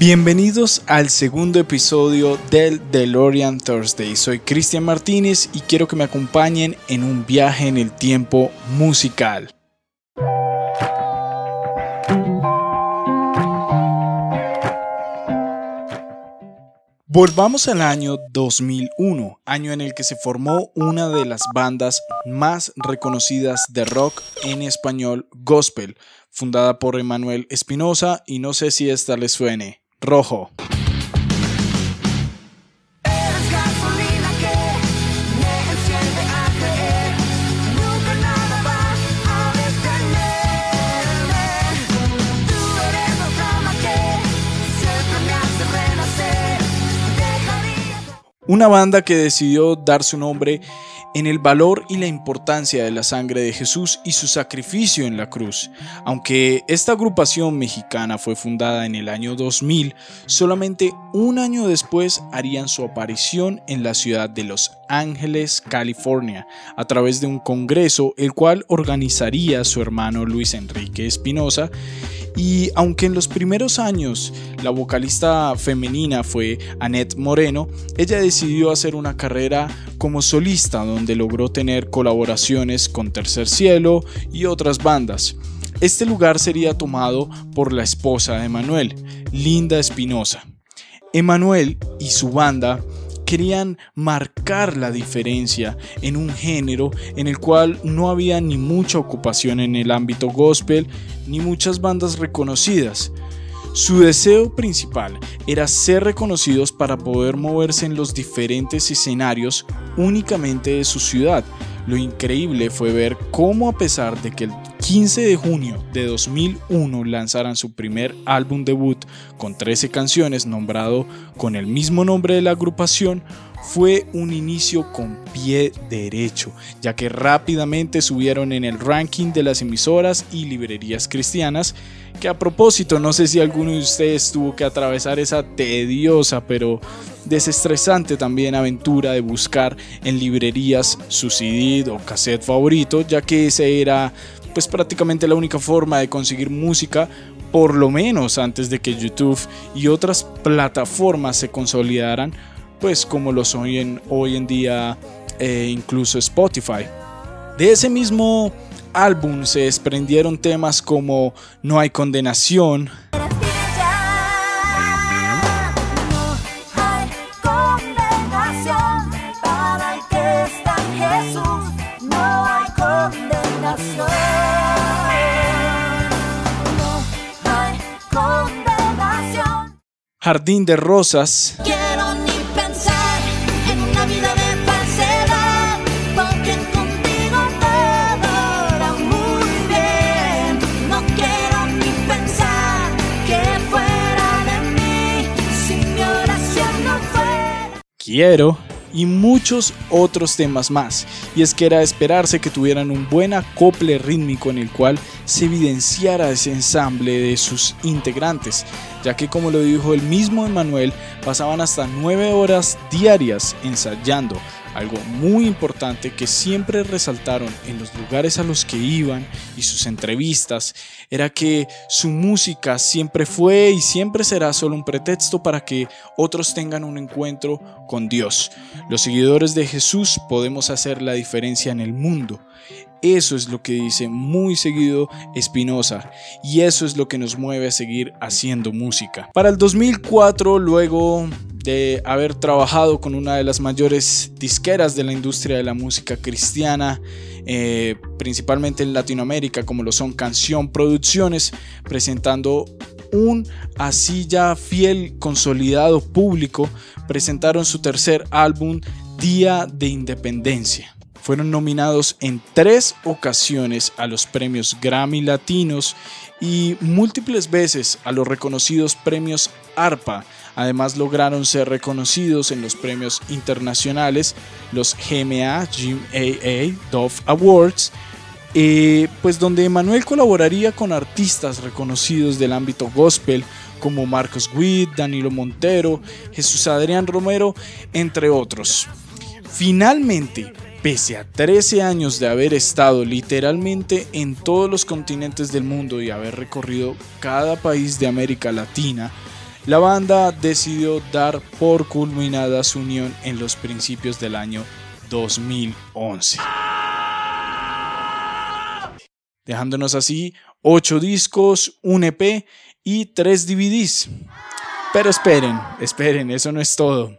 Bienvenidos al segundo episodio del DeLorean Thursday. Soy Cristian Martínez y quiero que me acompañen en un viaje en el tiempo musical. Volvamos al año 2001, año en el que se formó una de las bandas más reconocidas de rock en español gospel, fundada por Emanuel Espinosa y no sé si esta les suene rojo. Una banda que decidió dar su nombre en el valor y la importancia de la sangre de Jesús y su sacrificio en la cruz. Aunque esta agrupación mexicana fue fundada en el año 2000, solamente un año después harían su aparición en la ciudad de Los Ángeles, California, a través de un congreso el cual organizaría su hermano Luis Enrique Espinosa y aunque en los primeros años la vocalista femenina fue Annette Moreno, ella decidió hacer una carrera como solista donde logró tener colaboraciones con Tercer Cielo y otras bandas. Este lugar sería tomado por la esposa de Manuel, Linda Espinosa. Emanuel y su banda querían marcar la diferencia en un género en el cual no había ni mucha ocupación en el ámbito gospel ni muchas bandas reconocidas. Su deseo principal era ser reconocidos para poder moverse en los diferentes escenarios únicamente de su ciudad. Lo increíble fue ver cómo a pesar de que el 15 de junio de 2001 lanzaran su primer álbum debut con 13 canciones nombrado con el mismo nombre de la agrupación, fue un inicio con pie derecho, ya que rápidamente subieron en el ranking de las emisoras y librerías cristianas, que a propósito no sé si alguno de ustedes tuvo que atravesar esa tediosa pero desestresante también aventura de buscar en librerías su CD o cassette favorito, ya que ese era pues prácticamente la única forma de conseguir música por lo menos antes de que YouTube y otras plataformas se consolidaran, pues como lo son hoy en, día eh, incluso Spotify. De ese mismo álbum se desprendieron temas como No hay condenación, Jardín de Rosas. Quiero ni pensar en una vida de falsedad, porque contigo todo muy bien. No quiero ni pensar que fuera de mí, si mi oración no fuera. Quiero y muchos otros temas más. Y es que era esperarse que tuvieran un buen acople rítmico en el cual se evidenciara ese ensamble de sus integrantes, ya que como lo dijo el mismo Emanuel, pasaban hasta nueve horas diarias ensayando, algo muy importante que siempre resaltaron en los lugares a los que iban y sus entrevistas era que su música siempre fue y siempre será solo un pretexto para que otros tengan un encuentro con Dios. Los seguidores de Jesús podemos hacer la diferencia en el mundo. Eso es lo que dice muy seguido Espinosa y eso es lo que nos mueve a seguir haciendo música. Para el 2004, luego de haber trabajado con una de las mayores disqueras de la industria de la música cristiana, eh, principalmente en Latinoamérica, como lo son Canción Producciones, presentando un así ya fiel, consolidado público, presentaron su tercer álbum, Día de Independencia. Fueron nominados en tres ocasiones a los premios Grammy Latinos y múltiples veces a los reconocidos premios ARPA. Además lograron ser reconocidos en los premios internacionales, los GMA, GMAA, Dove Awards, eh, pues donde Emanuel colaboraría con artistas reconocidos del ámbito gospel como Marcos Witt, Danilo Montero, Jesús Adrián Romero, entre otros. Finalmente, Pese a 13 años de haber estado literalmente en todos los continentes del mundo y haber recorrido cada país de América Latina, la banda decidió dar por culminada su unión en los principios del año 2011. Dejándonos así 8 discos, un EP y 3 DVDs. Pero esperen, esperen, eso no es todo.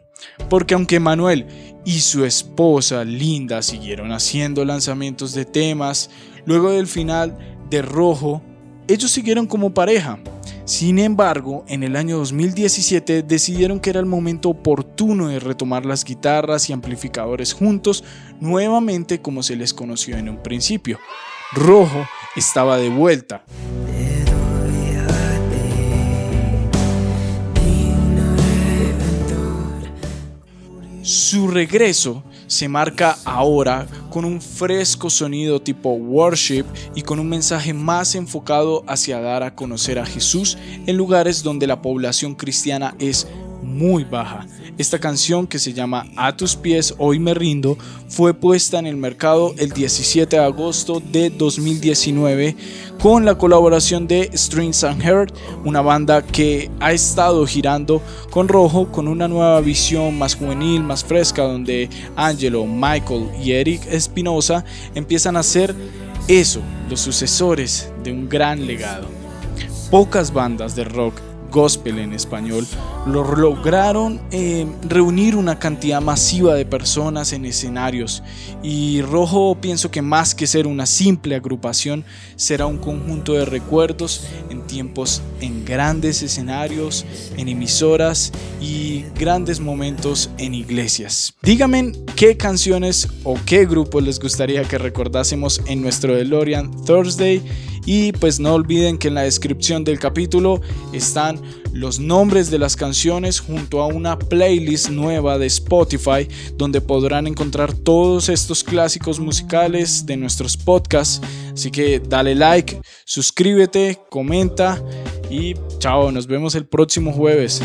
Porque aunque Manuel y su esposa Linda siguieron haciendo lanzamientos de temas, luego del final de Rojo, ellos siguieron como pareja. Sin embargo, en el año 2017 decidieron que era el momento oportuno de retomar las guitarras y amplificadores juntos nuevamente como se les conoció en un principio. Rojo estaba de vuelta. Su regreso se marca ahora con un fresco sonido tipo worship y con un mensaje más enfocado hacia dar a conocer a Jesús en lugares donde la población cristiana es muy baja. Esta canción que se llama A tus pies, hoy me rindo, fue puesta en el mercado el 17 de agosto de 2019 con la colaboración de Strings and Heart, una banda que ha estado girando con Rojo con una nueva visión más juvenil, más fresca, donde Angelo, Michael y Eric Espinosa empiezan a ser eso, los sucesores de un gran legado. Pocas bandas de rock gospel en español, lo lograron eh, reunir una cantidad masiva de personas en escenarios y Rojo pienso que más que ser una simple agrupación será un conjunto de recuerdos en tiempos en grandes escenarios, en emisoras y grandes momentos en iglesias. Díganme qué canciones o qué grupos les gustaría que recordásemos en nuestro DeLorean Thursday y pues no olviden que en la descripción del capítulo están los nombres de las canciones junto a una playlist nueva de Spotify donde podrán encontrar todos estos clásicos musicales de nuestros podcasts. Así que dale like, suscríbete, comenta y chao, nos vemos el próximo jueves.